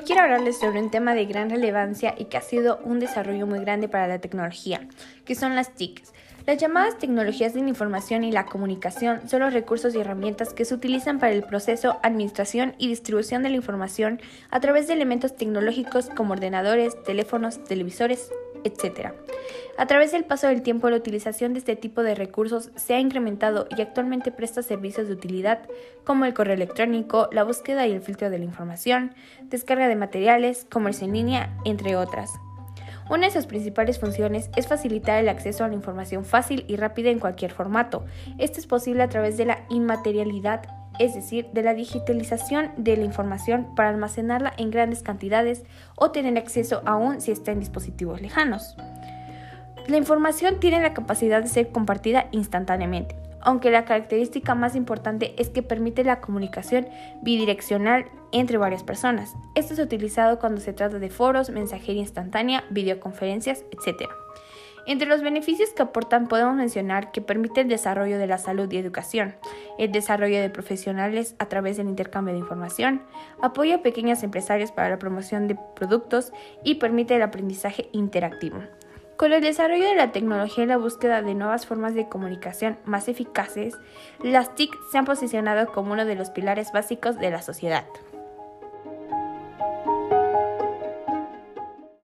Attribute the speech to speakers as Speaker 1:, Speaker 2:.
Speaker 1: quiero hablarles sobre un tema de gran relevancia y que ha sido un desarrollo muy grande para la tecnología, que son las TICs. Las llamadas tecnologías de información y la comunicación son los recursos y herramientas que se utilizan para el proceso, administración y distribución de la información a través de elementos tecnológicos como ordenadores, teléfonos, televisores, etc. A través del paso del tiempo, la utilización de este tipo de recursos se ha incrementado y actualmente presta servicios de utilidad como el correo electrónico, la búsqueda y el filtro de la información, descarga de materiales, comercio en línea, entre otras. Una de sus principales funciones es facilitar el acceso a la información fácil y rápida en cualquier formato. Esto es posible a través de la inmaterialidad es decir, de la digitalización de la información para almacenarla en grandes cantidades o tener acceso aún si está en dispositivos lejanos. La información tiene la capacidad de ser compartida instantáneamente, aunque la característica más importante es que permite la comunicación bidireccional entre varias personas. Esto es utilizado cuando se trata de foros, mensajería instantánea, videoconferencias, etc. Entre los beneficios que aportan podemos mencionar que permite el desarrollo de la salud y educación, el desarrollo de profesionales a través del intercambio de información, apoya a pequeños empresarios para la promoción de productos y permite el aprendizaje interactivo. Con el desarrollo de la tecnología y la búsqueda de nuevas formas de comunicación más eficaces, las TIC se han posicionado como uno de los pilares básicos de la sociedad.